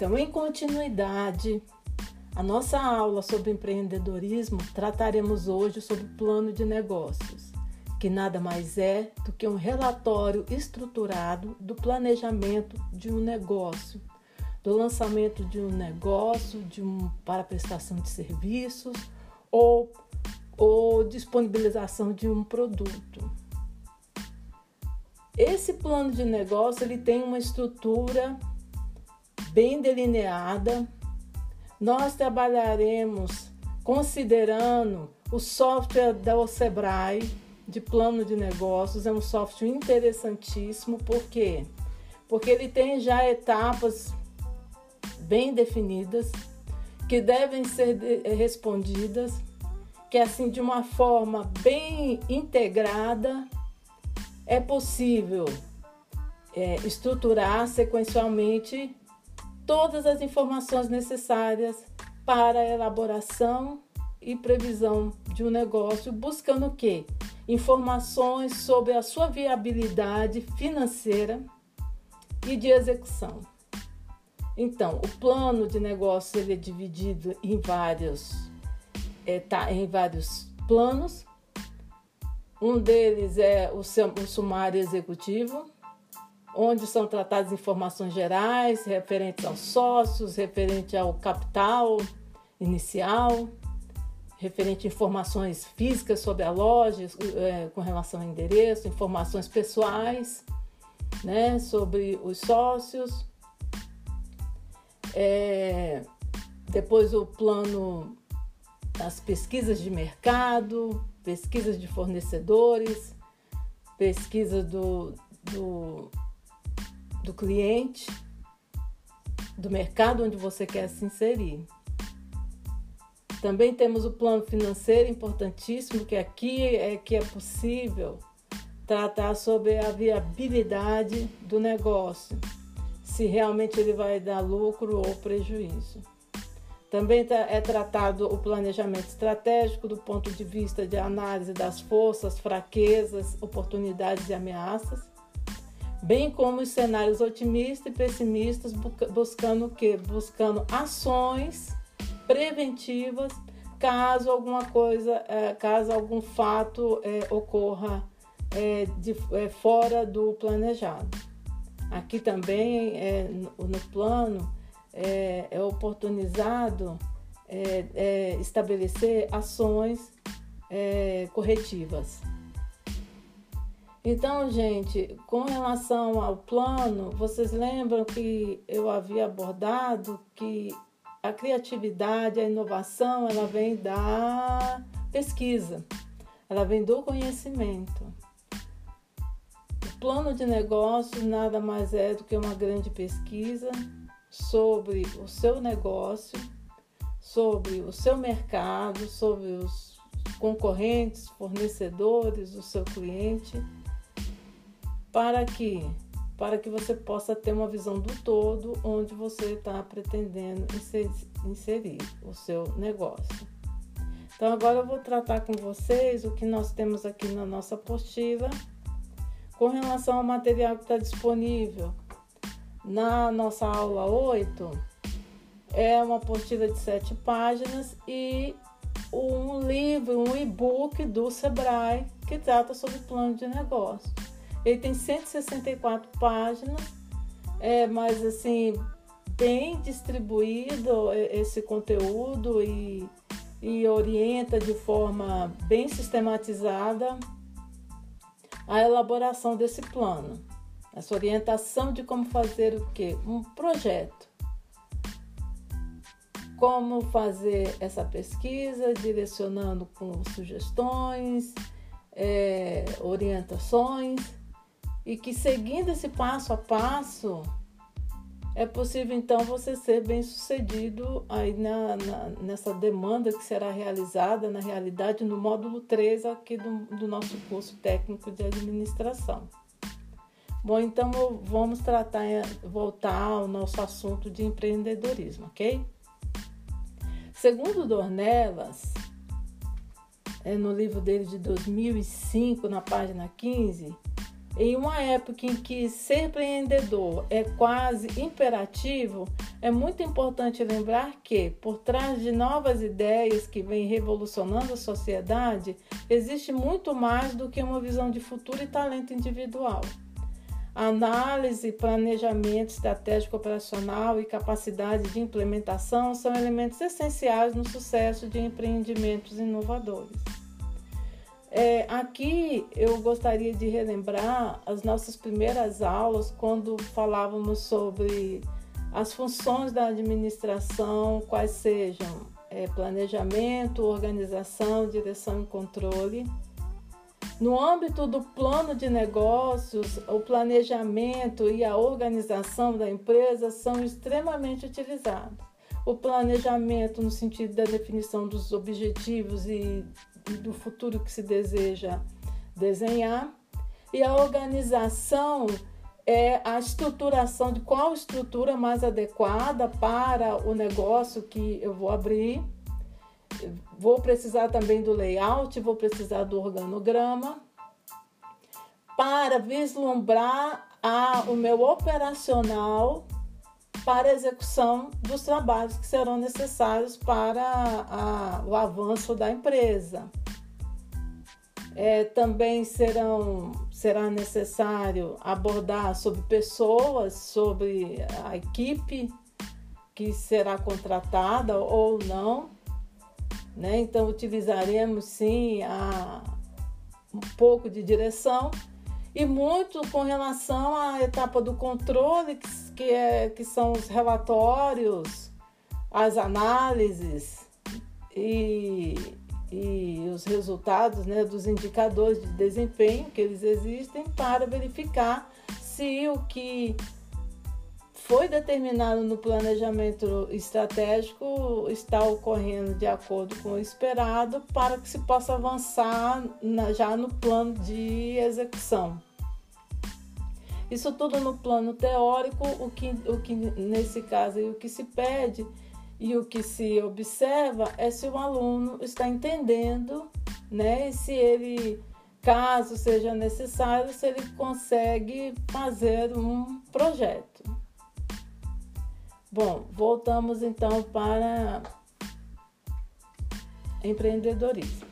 Então, em continuidade, a nossa aula sobre empreendedorismo trataremos hoje sobre plano de negócios, que nada mais é do que um relatório estruturado do planejamento de um negócio, do lançamento de um negócio, de um para prestação de serviços ou, ou disponibilização de um produto. Esse plano de negócio ele tem uma estrutura bem delineada. Nós trabalharemos considerando o software da Sebrae de plano de negócios. É um software interessantíssimo, por quê? Porque ele tem já etapas bem definidas que devem ser respondidas, que assim de uma forma bem integrada é possível é, estruturar sequencialmente todas as informações necessárias para a elaboração e previsão de um negócio, buscando o quê? Informações sobre a sua viabilidade financeira e de execução. Então, o plano de negócio ele é dividido em vários, é, tá, em vários planos. Um deles é o, o sumário executivo, onde são tratadas informações gerais referentes aos sócios, referente ao capital inicial, referente a informações físicas sobre a loja, é, com relação ao endereço, informações pessoais, né, sobre os sócios. É, depois o plano das pesquisas de mercado, pesquisas de fornecedores, pesquisa do, do do cliente, do mercado onde você quer se inserir. Também temos o plano financeiro importantíssimo, que aqui é que é possível tratar sobre a viabilidade do negócio, se realmente ele vai dar lucro ou prejuízo. Também tá, é tratado o planejamento estratégico do ponto de vista de análise das forças, fraquezas, oportunidades e ameaças bem como os cenários otimistas e pessimistas, buscando o quê? Buscando ações preventivas caso alguma coisa, é, caso algum fato é, ocorra é, de, é, fora do planejado. Aqui também é, no, no, plano é, é oportunizado estabelecer ações corretivas. Então, gente, com relação ao plano, vocês lembram que eu havia abordado que a criatividade, a inovação, ela vem da pesquisa, ela vem do conhecimento. O plano de negócio nada mais é do que uma grande pesquisa sobre o seu negócio, sobre o seu mercado, sobre os concorrentes, fornecedores, o seu cliente para que para que você possa ter uma visão do todo onde você está pretendendo inserir o seu negócio. Então agora eu vou tratar com vocês o que nós temos aqui na nossa apostila com relação ao material que está disponível. Na nossa aula 8 é uma apostila de sete páginas e um livro, um e-book do Sebrae que trata sobre plano de negócio. Ele tem 164 páginas, é, mas assim, bem distribuído esse conteúdo e, e orienta de forma bem sistematizada a elaboração desse plano. Essa orientação de como fazer o que? Um projeto. Como fazer essa pesquisa, direcionando com sugestões, é, orientações e que seguindo esse passo a passo é possível então você ser bem sucedido aí na, na, nessa demanda que será realizada na realidade no módulo 3 aqui do, do nosso curso técnico de administração. Bom, então vamos tratar, voltar ao nosso assunto de empreendedorismo, ok? Segundo Dornelas, é no livro dele de 2005, na página 15, em uma época em que ser empreendedor é quase imperativo, é muito importante lembrar que, por trás de novas ideias que vêm revolucionando a sociedade, existe muito mais do que uma visão de futuro e talento individual. Análise, planejamento estratégico operacional e capacidade de implementação são elementos essenciais no sucesso de empreendimentos inovadores. É, aqui eu gostaria de relembrar as nossas primeiras aulas, quando falávamos sobre as funções da administração, quais sejam é, planejamento, organização, direção e controle. No âmbito do plano de negócios, o planejamento e a organização da empresa são extremamente utilizados. O planejamento, no sentido da definição dos objetivos e do futuro que se deseja desenhar, e a organização é a estruturação de qual estrutura mais adequada para o negócio que eu vou abrir. Vou precisar também do layout, vou precisar do organograma para vislumbrar a, o meu operacional para a execução dos trabalhos que serão necessários para a, o avanço da empresa. É, também serão, será necessário abordar sobre pessoas, sobre a equipe que será contratada ou não. Né? Então, utilizaremos sim a, um pouco de direção e muito com relação à etapa do controle, que, que, é, que são os relatórios, as análises e, e os resultados né, dos indicadores de desempenho que eles existem para verificar se o que foi determinado no planejamento estratégico está ocorrendo de acordo com o esperado para que se possa avançar na, já no plano de execução. Isso tudo no plano teórico, o que, o que nesse caso o que se pede e o que se observa é se o aluno está entendendo, né? E se ele, caso seja necessário, se ele consegue fazer um projeto. Bom, voltamos então para empreendedorismo.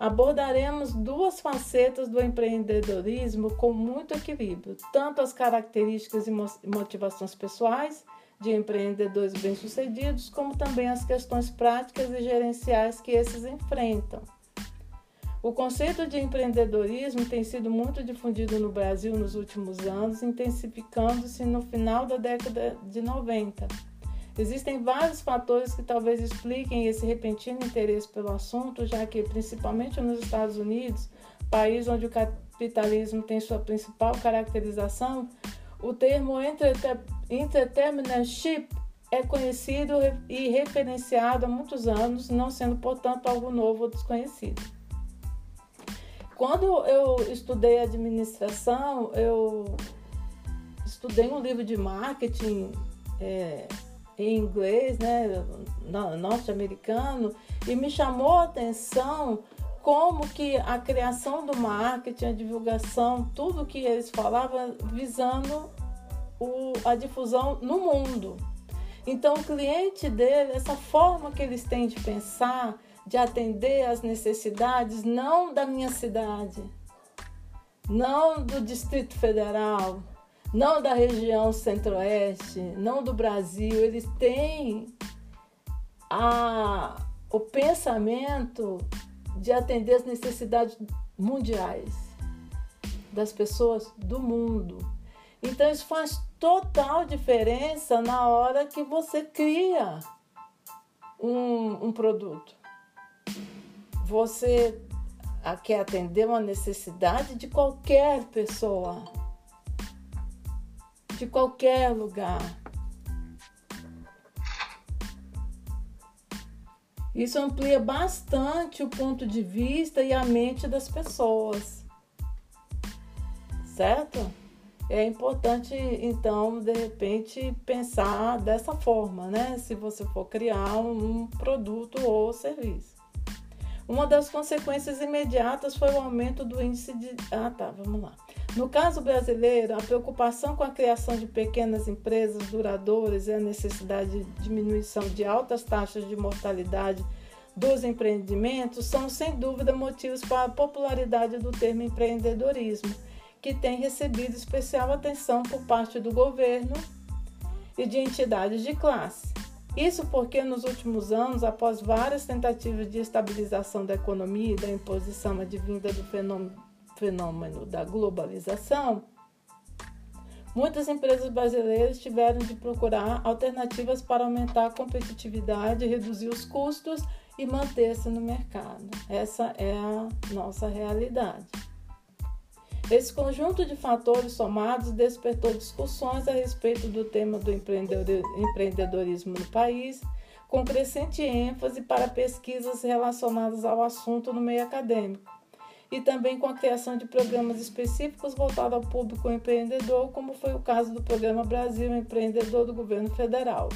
Abordaremos duas facetas do empreendedorismo com muito equilíbrio, tanto as características e motivações pessoais de empreendedores bem-sucedidos, como também as questões práticas e gerenciais que esses enfrentam. O conceito de empreendedorismo tem sido muito difundido no Brasil nos últimos anos, intensificando-se no final da década de 90. Existem vários fatores que talvez expliquem esse repentino interesse pelo assunto, já que, principalmente nos Estados Unidos, país onde o capitalismo tem sua principal caracterização, o termo entrepreneurship é conhecido e referenciado há muitos anos, não sendo, portanto, algo novo ou desconhecido. Quando eu estudei administração, eu estudei um livro de marketing é, em inglês, né, norte-americano, e me chamou a atenção como que a criação do marketing, a divulgação, tudo que eles falavam visando o, a difusão no mundo. Então, o cliente dele, essa forma que eles têm de pensar, de atender às necessidades não da minha cidade, não do Distrito Federal, não da região centro-oeste, não do Brasil. Eles têm a, o pensamento de atender às necessidades mundiais das pessoas do mundo. Então isso faz total diferença na hora que você cria um, um produto você quer atender uma necessidade de qualquer pessoa, de qualquer lugar. Isso amplia bastante o ponto de vista e a mente das pessoas, certo? É importante, então, de repente, pensar dessa forma, né? Se você for criar um produto ou serviço. Uma das consequências imediatas foi o aumento do índice de. Ah, tá, vamos lá. No caso brasileiro, a preocupação com a criação de pequenas empresas duradouras e a necessidade de diminuição de altas taxas de mortalidade dos empreendimentos são, sem dúvida, motivos para a popularidade do termo empreendedorismo, que tem recebido especial atenção por parte do governo e de entidades de classe. Isso porque, nos últimos anos, após várias tentativas de estabilização da economia e da imposição advinda do fenômeno fenômeno da globalização, muitas empresas brasileiras tiveram de procurar alternativas para aumentar a competitividade, reduzir os custos e manter-se no mercado. Essa é a nossa realidade. Esse conjunto de fatores somados despertou discussões a respeito do tema do empreendedorismo no país, com crescente ênfase para pesquisas relacionadas ao assunto no meio acadêmico e também com a criação de programas específicos voltados ao público empreendedor, como foi o caso do Programa Brasil Empreendedor do Governo Federal,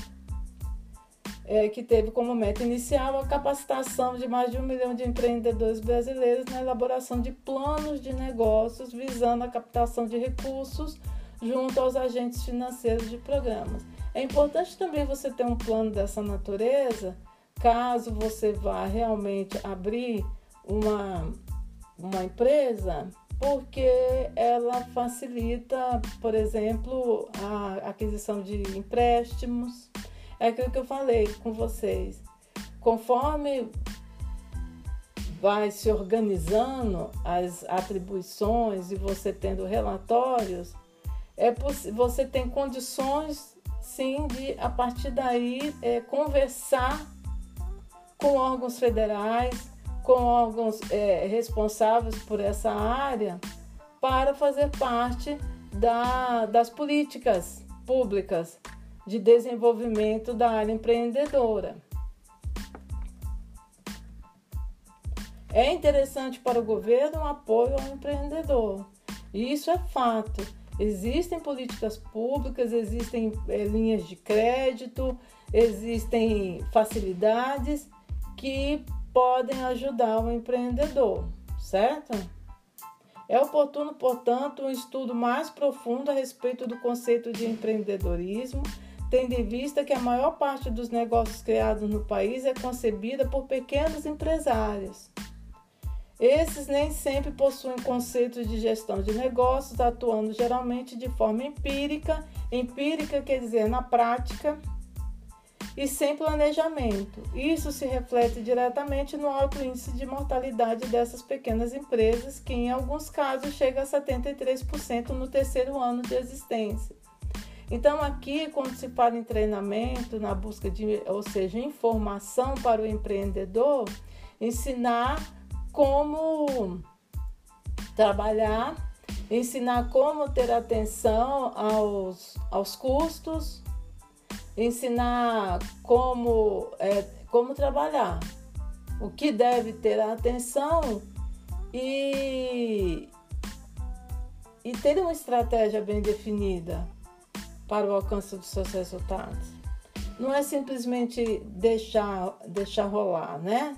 é, que teve como meta inicial a capacitação de mais de um milhão de empreendedores brasileiros na elaboração de planos de negócios visando a captação de recursos junto aos agentes financeiros de programas. É importante também você ter um plano dessa natureza, caso você vá realmente abrir uma uma empresa porque ela facilita, por exemplo, a aquisição de empréstimos. É aquilo que eu falei com vocês. Conforme vai se organizando as atribuições e você tendo relatórios, é você tem condições sim de a partir daí é, conversar com órgãos federais, com órgãos é, responsáveis por essa área para fazer parte da, das políticas públicas de desenvolvimento da área empreendedora. É interessante para o governo o apoio ao empreendedor. E isso é fato. Existem políticas públicas, existem é, linhas de crédito, existem facilidades que podem ajudar o empreendedor, certo? É oportuno, portanto, um estudo mais profundo a respeito do conceito de empreendedorismo, tendo em vista que a maior parte dos negócios criados no país é concebida por pequenos empresários. Esses nem sempre possuem conceitos de gestão de negócios, atuando geralmente de forma empírica. Empírica quer dizer na prática, e sem planejamento. Isso se reflete diretamente no alto índice de mortalidade dessas pequenas empresas, que em alguns casos chega a 73% no terceiro ano de existência. Então, aqui, quando se fala em treinamento, na busca de, ou seja, informação para o empreendedor, ensinar como trabalhar, ensinar como ter atenção aos, aos custos, ensinar como, é, como trabalhar, o que deve ter atenção e, e ter uma estratégia bem definida para o alcance dos seus resultados. Não é simplesmente deixar, deixar rolar, né?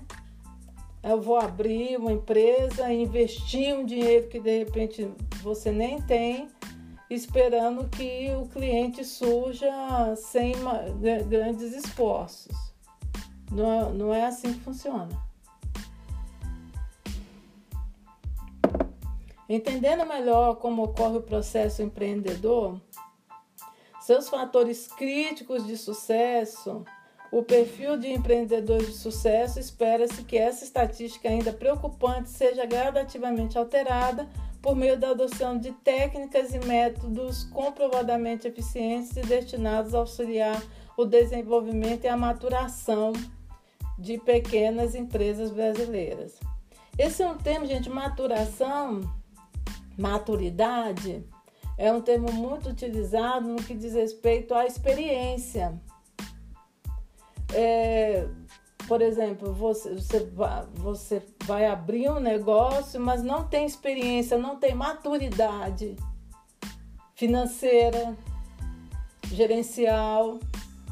Eu vou abrir uma empresa, investir um dinheiro que de repente você nem tem esperando que o cliente surja sem grandes esforços. Não é, não é assim que funciona. Entendendo melhor como ocorre o processo empreendedor, seus fatores críticos de sucesso, o perfil de empreendedores de sucesso, espera-se que essa estatística ainda preocupante seja gradativamente alterada por meio da adoção de técnicas e métodos comprovadamente eficientes e destinados a auxiliar o desenvolvimento e a maturação de pequenas empresas brasileiras. Esse é um termo, gente, maturação, maturidade, é um termo muito utilizado no que diz respeito à experiência. É, por exemplo, você, você, você vai abrir um negócio, mas não tem experiência, não tem maturidade financeira, gerencial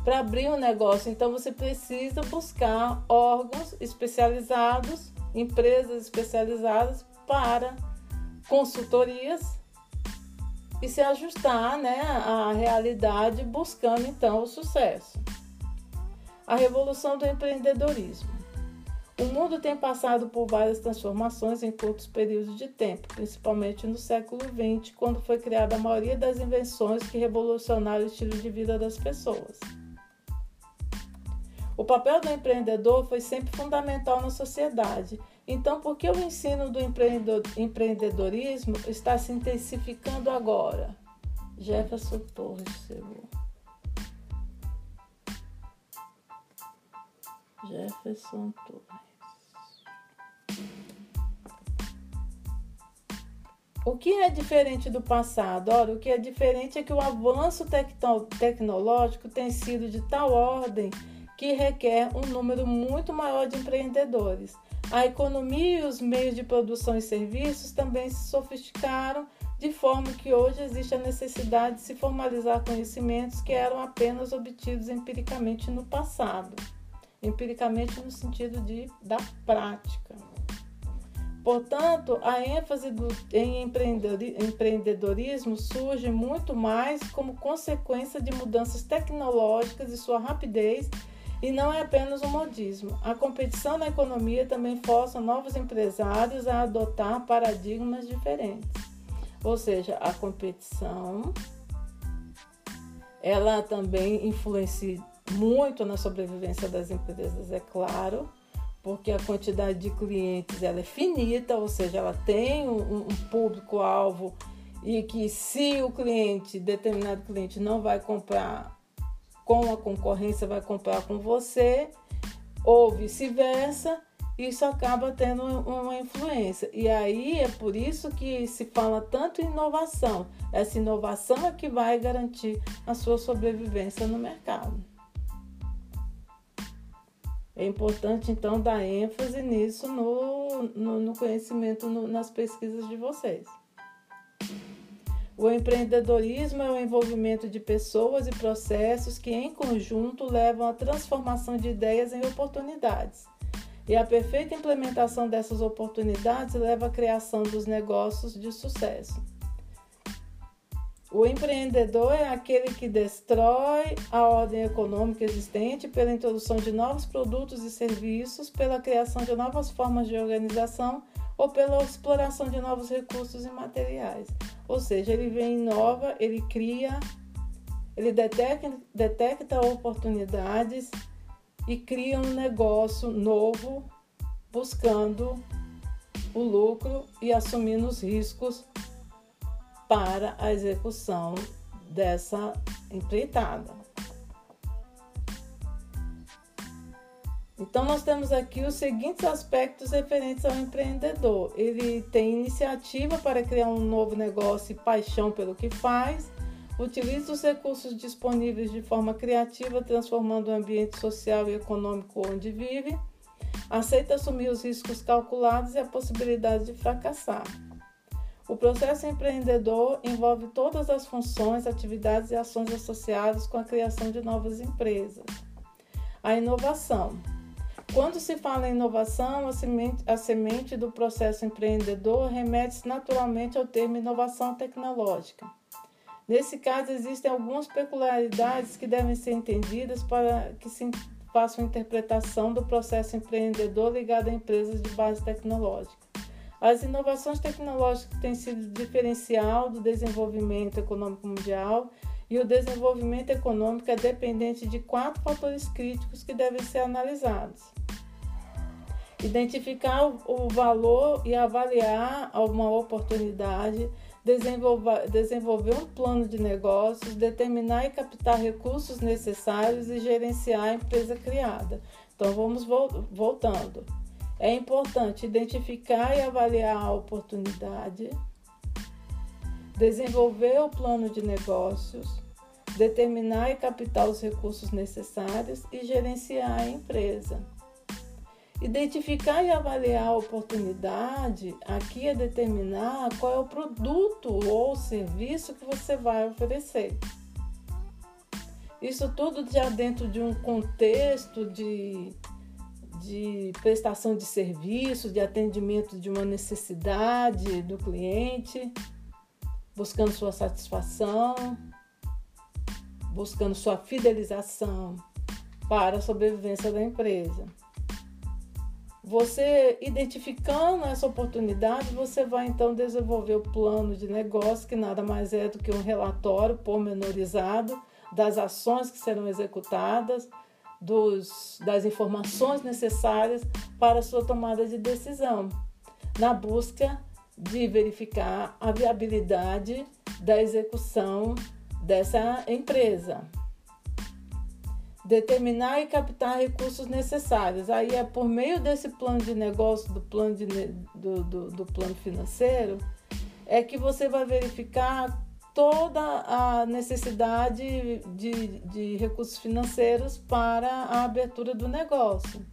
para abrir um negócio. Então você precisa buscar órgãos especializados empresas especializadas para consultorias e se ajustar né, à realidade, buscando então o sucesso. A revolução do empreendedorismo. O mundo tem passado por várias transformações em curtos períodos de tempo, principalmente no século XX, quando foi criada a maioria das invenções que revolucionaram o estilo de vida das pessoas. O papel do empreendedor foi sempre fundamental na sociedade. Então, por que o ensino do empreendedorismo está se intensificando agora? Jefferson Torres chegou. Jefferson Torres. O que é diferente do passado? Ora, o que é diferente é que o avanço tecno tecnológico tem sido de tal ordem que requer um número muito maior de empreendedores. A economia e os meios de produção e serviços também se sofisticaram, de forma que hoje existe a necessidade de se formalizar conhecimentos que eram apenas obtidos empiricamente no passado. Empiricamente no sentido de da prática. Portanto, a ênfase do, em empreendedorismo surge muito mais como consequência de mudanças tecnológicas e sua rapidez, e não é apenas um modismo. A competição na economia também força novos empresários a adotar paradigmas diferentes. Ou seja, a competição ela também influencia muito na sobrevivência das empresas, é claro porque a quantidade de clientes ela é finita, ou seja, ela tem um, um público-alvo e que se o cliente, determinado cliente, não vai comprar com a concorrência, vai comprar com você, ou vice-versa, isso acaba tendo uma influência. E aí é por isso que se fala tanto em inovação. Essa inovação é que vai garantir a sua sobrevivência no mercado. É importante, então, dar ênfase nisso no, no, no conhecimento, no, nas pesquisas de vocês. O empreendedorismo é o envolvimento de pessoas e processos que, em conjunto, levam à transformação de ideias em oportunidades. E a perfeita implementação dessas oportunidades leva à criação dos negócios de sucesso. O empreendedor é aquele que destrói a ordem econômica existente pela introdução de novos produtos e serviços, pela criação de novas formas de organização ou pela exploração de novos recursos e materiais. Ou seja, ele vem inova, ele cria, ele detecta, detecta oportunidades e cria um negócio novo, buscando o lucro e assumindo os riscos para a execução dessa empreitada. Então, nós temos aqui os seguintes aspectos referentes ao empreendedor. Ele tem iniciativa para criar um novo negócio e paixão pelo que faz, utiliza os recursos disponíveis de forma criativa, transformando o ambiente social e econômico onde vive, aceita assumir os riscos calculados e a possibilidade de fracassar. O processo empreendedor envolve todas as funções, atividades e ações associadas com a criação de novas empresas. A inovação. Quando se fala em inovação, a semente, a semente do processo empreendedor remete naturalmente ao termo inovação tecnológica. Nesse caso, existem algumas peculiaridades que devem ser entendidas para que se faça uma interpretação do processo empreendedor ligado a empresas de base tecnológica. As inovações tecnológicas têm sido diferencial do desenvolvimento econômico mundial e o desenvolvimento econômico é dependente de quatro fatores críticos que devem ser analisados. Identificar o valor e avaliar uma oportunidade, desenvolver, um plano de negócios, determinar e captar recursos necessários e gerenciar a empresa criada. Então vamos voltando. É importante identificar e avaliar a oportunidade, desenvolver o plano de negócios, determinar e captar os recursos necessários e gerenciar a empresa. Identificar e avaliar a oportunidade aqui é determinar qual é o produto ou serviço que você vai oferecer. Isso tudo já dentro de um contexto de de prestação de serviço, de atendimento de uma necessidade do cliente, buscando sua satisfação, buscando sua fidelização para a sobrevivência da empresa. Você identificando essa oportunidade, você vai então desenvolver o plano de negócio, que nada mais é do que um relatório pormenorizado das ações que serão executadas, dos, das informações necessárias para sua tomada de decisão, na busca de verificar a viabilidade da execução dessa empresa determinar e captar recursos necessários. Aí é por meio desse plano de negócio, do plano, de, do, do, do plano financeiro, é que você vai verificar toda a necessidade de, de recursos financeiros para a abertura do negócio.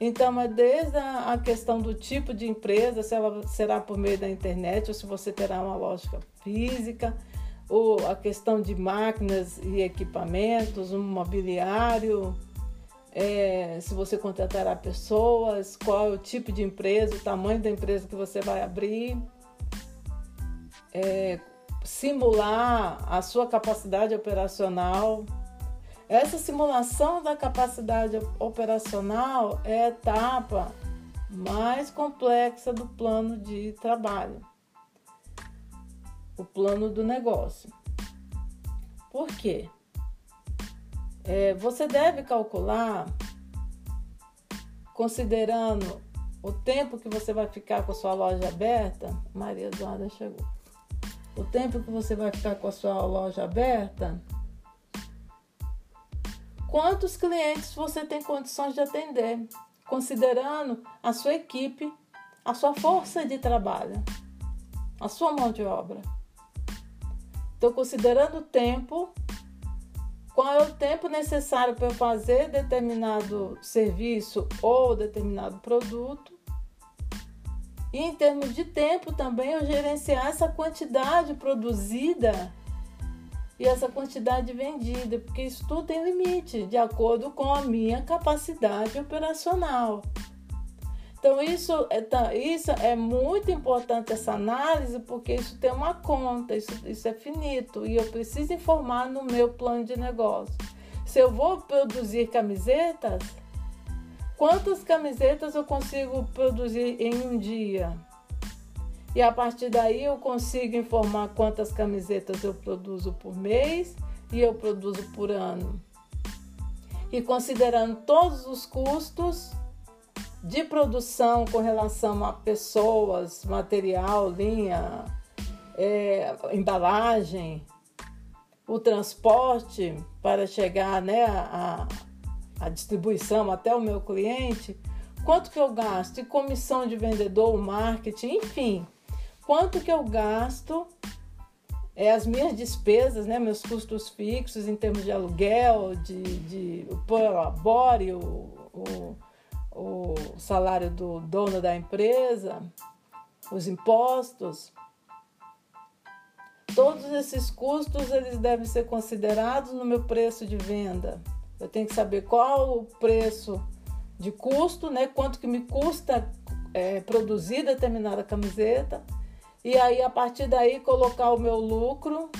Então, é desde a questão do tipo de empresa, se ela será por meio da internet ou se você terá uma lógica física, ou a questão de máquinas e equipamentos, um mobiliário, é, se você contratará pessoas, qual é o tipo de empresa, o tamanho da empresa que você vai abrir, é, simular a sua capacidade operacional. Essa simulação da capacidade operacional é a etapa mais complexa do plano de trabalho o plano do negócio. Por quê? É, você deve calcular, considerando o tempo que você vai ficar com a sua loja aberta. Maria Eduarda chegou. O tempo que você vai ficar com a sua loja aberta. Quantos clientes você tem condições de atender, considerando a sua equipe, a sua força de trabalho, a sua mão de obra. Estou considerando o tempo, qual é o tempo necessário para eu fazer determinado serviço ou determinado produto. E em termos de tempo também eu gerenciar essa quantidade produzida e essa quantidade vendida, porque isso tudo tem limite, de acordo com a minha capacidade operacional. Então, isso é, isso é muito importante, essa análise, porque isso tem uma conta, isso, isso é finito e eu preciso informar no meu plano de negócio. Se eu vou produzir camisetas, quantas camisetas eu consigo produzir em um dia? E a partir daí eu consigo informar quantas camisetas eu produzo por mês e eu produzo por ano. E considerando todos os custos, de produção com relação a pessoas, material, linha, é, embalagem, o transporte para chegar né, a, a distribuição até o meu cliente, quanto que eu gasto em comissão de vendedor, marketing, enfim, quanto que eu gasto é, as minhas despesas, né, meus custos fixos em termos de aluguel, de, de prolabore, o, o o salário do dono da empresa, os impostos. Todos esses custos eles devem ser considerados no meu preço de venda. Eu tenho que saber qual o preço de custo, né? Quanto que me custa é, produzir determinada camiseta e aí a partir daí colocar o meu lucro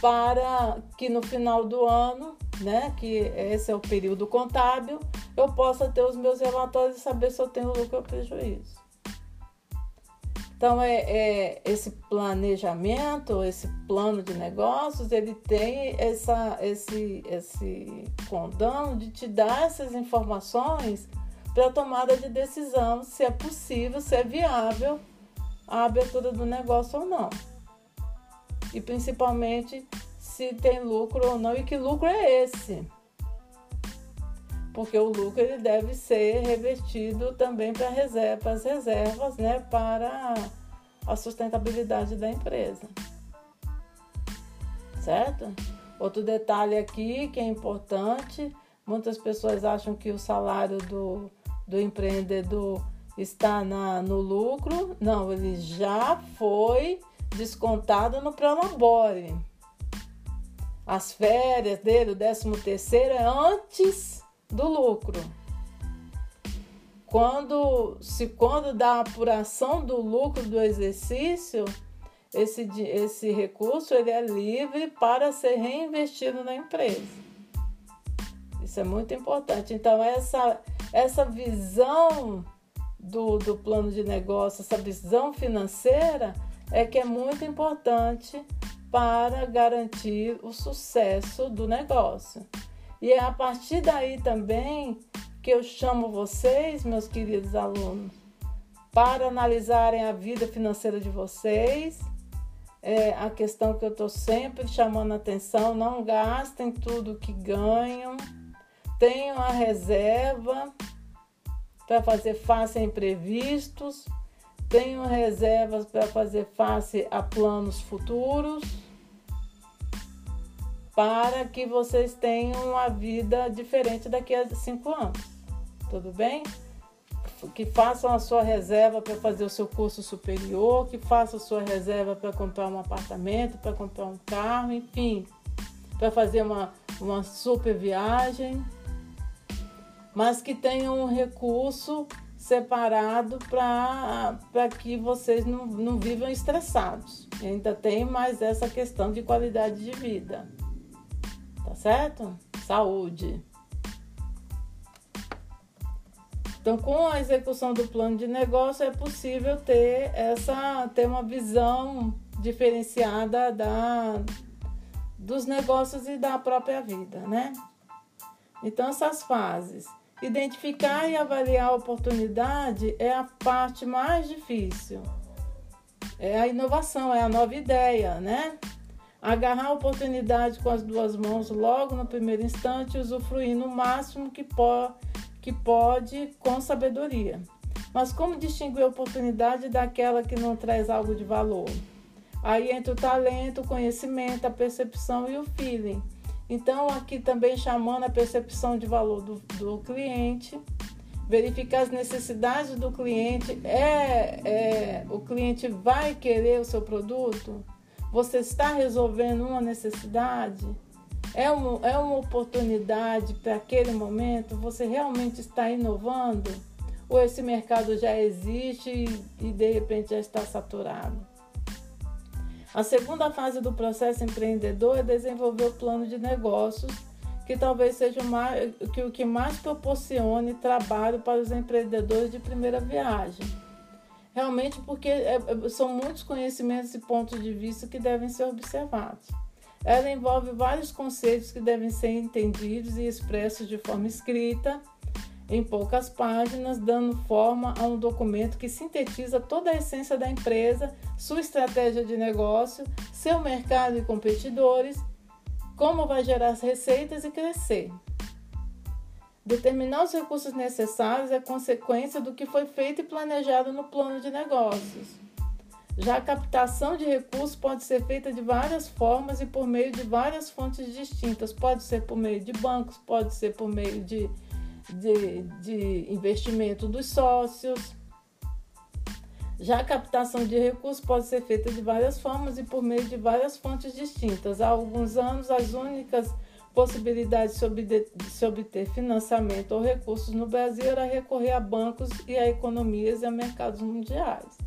para que no final do ano, né, que esse é o período contábil, eu possa ter os meus relatórios e saber se eu tenho lucro ou prejuízo. Então, é, é, esse planejamento, esse plano de negócios, ele tem essa, esse, esse condão de te dar essas informações para tomada de decisão, se é possível, se é viável a abertura do negócio ou não. E principalmente se tem lucro ou não e que lucro é esse porque o lucro ele deve ser revertido também para reserva, as reservas, né, para a sustentabilidade da empresa. Certo? Outro detalhe aqui que é importante, muitas pessoas acham que o salário do, do empreendedor está na, no lucro. Não, ele já foi descontado no Prolabore. As férias dele, o décimo terceiro é antes do lucro. quando se quando dá a apuração do lucro do exercício, esse, esse recurso ele é livre para ser reinvestido na empresa. Isso é muito importante. Então, essa, essa visão do, do plano de negócio, essa visão financeira, é que é muito importante para garantir o sucesso do negócio. E é a partir daí também que eu chamo vocês, meus queridos alunos, para analisarem a vida financeira de vocês. É a questão que eu estou sempre chamando atenção: não gastem tudo que ganham, tenham a reserva para fazer face a imprevistos, tenham reservas para fazer face a planos futuros para que vocês tenham uma vida diferente daqui a cinco anos tudo bem? Que façam a sua reserva para fazer o seu curso superior, que façam a sua reserva para comprar um apartamento, para comprar um carro, enfim, para fazer uma, uma super viagem, mas que tenham um recurso separado para que vocês não, não vivam estressados. Ainda tem mais essa questão de qualidade de vida. Tá certo? Saúde. Então, com a execução do plano de negócio é possível ter essa ter uma visão diferenciada da dos negócios e da própria vida, né? Então, essas fases, identificar e avaliar a oportunidade é a parte mais difícil. É a inovação, é a nova ideia, né? Agarrar a oportunidade com as duas mãos logo no primeiro instante, usufruir no máximo que pode que pode com sabedoria. Mas como distinguir a oportunidade daquela que não traz algo de valor? Aí entra o talento, o conhecimento, a percepção e o feeling. Então, aqui também chamando a percepção de valor do, do cliente, verificar as necessidades do cliente. É, é, o cliente vai querer o seu produto? Você está resolvendo uma necessidade? É, um, é uma oportunidade para aquele momento? Você realmente está inovando? Ou esse mercado já existe e, e de repente já está saturado? A segunda fase do processo empreendedor é desenvolver o plano de negócios, que talvez seja o, que, o que mais proporcione trabalho para os empreendedores de primeira viagem. Realmente, porque é, é são muitos conhecimentos e pontos de vista que devem ser observados. Ela envolve vários conceitos que devem ser entendidos e expressos de forma escrita, em poucas páginas, dando forma a um documento que sintetiza toda a essência da empresa, sua estratégia de negócio, seu mercado e competidores, como vai gerar receitas e crescer. Determinar os recursos necessários é consequência do que foi feito e planejado no plano de negócios. Já a captação de recursos pode ser feita de várias formas e por meio de várias fontes distintas. Pode ser por meio de bancos, pode ser por meio de, de, de investimento dos sócios. Já a captação de recursos pode ser feita de várias formas e por meio de várias fontes distintas. Há alguns anos, as únicas possibilidades de se obter, de se obter financiamento ou recursos no Brasil era recorrer a bancos e a economias e a mercados mundiais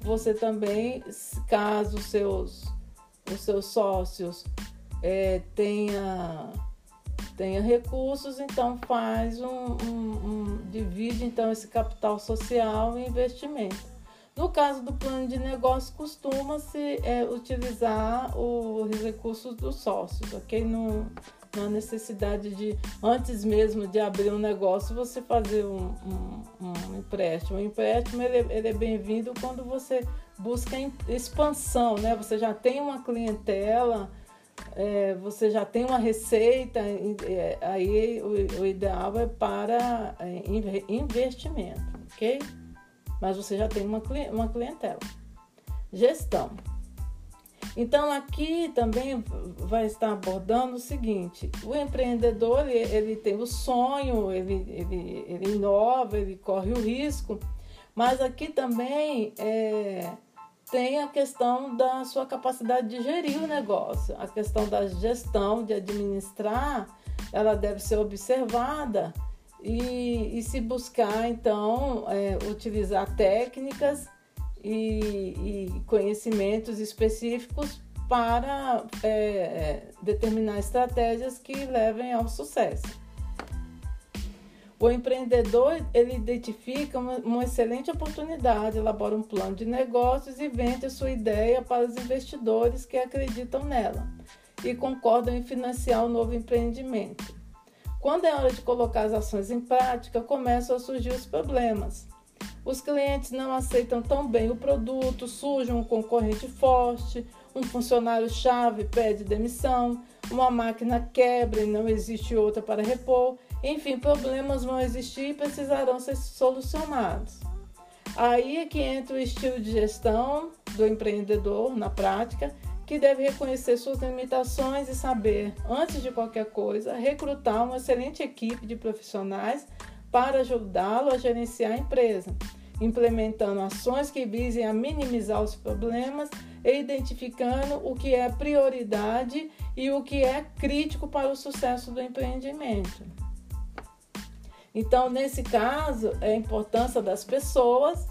você também, caso seus, os seus sócios é, tenha, tenha recursos, então faz um, um, um, divide então esse capital social em investimento. No caso do plano de negócio, costuma-se é, utilizar os recursos dos sócios, ok? No, na necessidade de, antes mesmo de abrir um negócio, você fazer um, um, um empréstimo. O empréstimo ele, ele é bem-vindo quando você busca expansão, né? Você já tem uma clientela, é, você já tem uma receita, é, aí o, o, ideal é para é, investimento, ok? Mas você já tem uma, uma clientela. Gestão. Então aqui também vai estar abordando o seguinte: o empreendedor ele, ele tem o sonho, ele, ele, ele inova, ele corre o risco, mas aqui também é, tem a questão da sua capacidade de gerir o negócio, a questão da gestão, de administrar, ela deve ser observada e, e se buscar, então, é, utilizar técnicas e, e, conhecimentos específicos para é, é determinar estratégias que levem ao sucesso. O empreendedor ele identifica uma, uma, excelente oportunidade, elabora um plano de negócios e vende a sua ideia para os investidores que acreditam nela e concordam em financiar o novo empreendimento. Quando é hora de colocar as ações em prática, começam a surgir os problemas. Os clientes não aceitam tão bem o produto, surge um concorrente forte, um funcionário-chave pede demissão, uma máquina quebra e não existe outra para repor enfim, problemas vão existir e precisarão ser solucionados. Aí é que entra o estilo de gestão do empreendedor na prática, que deve reconhecer suas limitações e saber, antes de qualquer coisa, recrutar uma excelente equipe de profissionais para ajudá-lo a gerenciar a empresa, implementando ações que visem a minimizar os problemas e identificando o que é prioridade e o que é crítico para o sucesso do empreendimento. Então, nesse caso, é a importância das pessoas,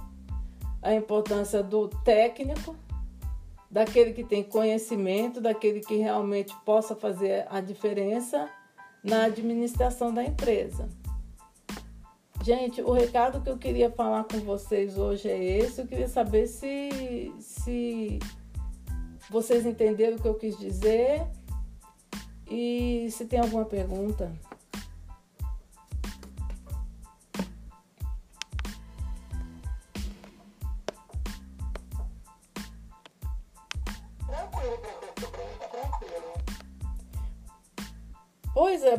a importância do técnico, daquele que tem conhecimento, daquele que realmente possa fazer a diferença na administração da empresa. Gente, o recado que eu queria falar com vocês hoje é esse. Eu queria saber se, se vocês entenderam o que eu quis dizer e se tem alguma pergunta. Pois é,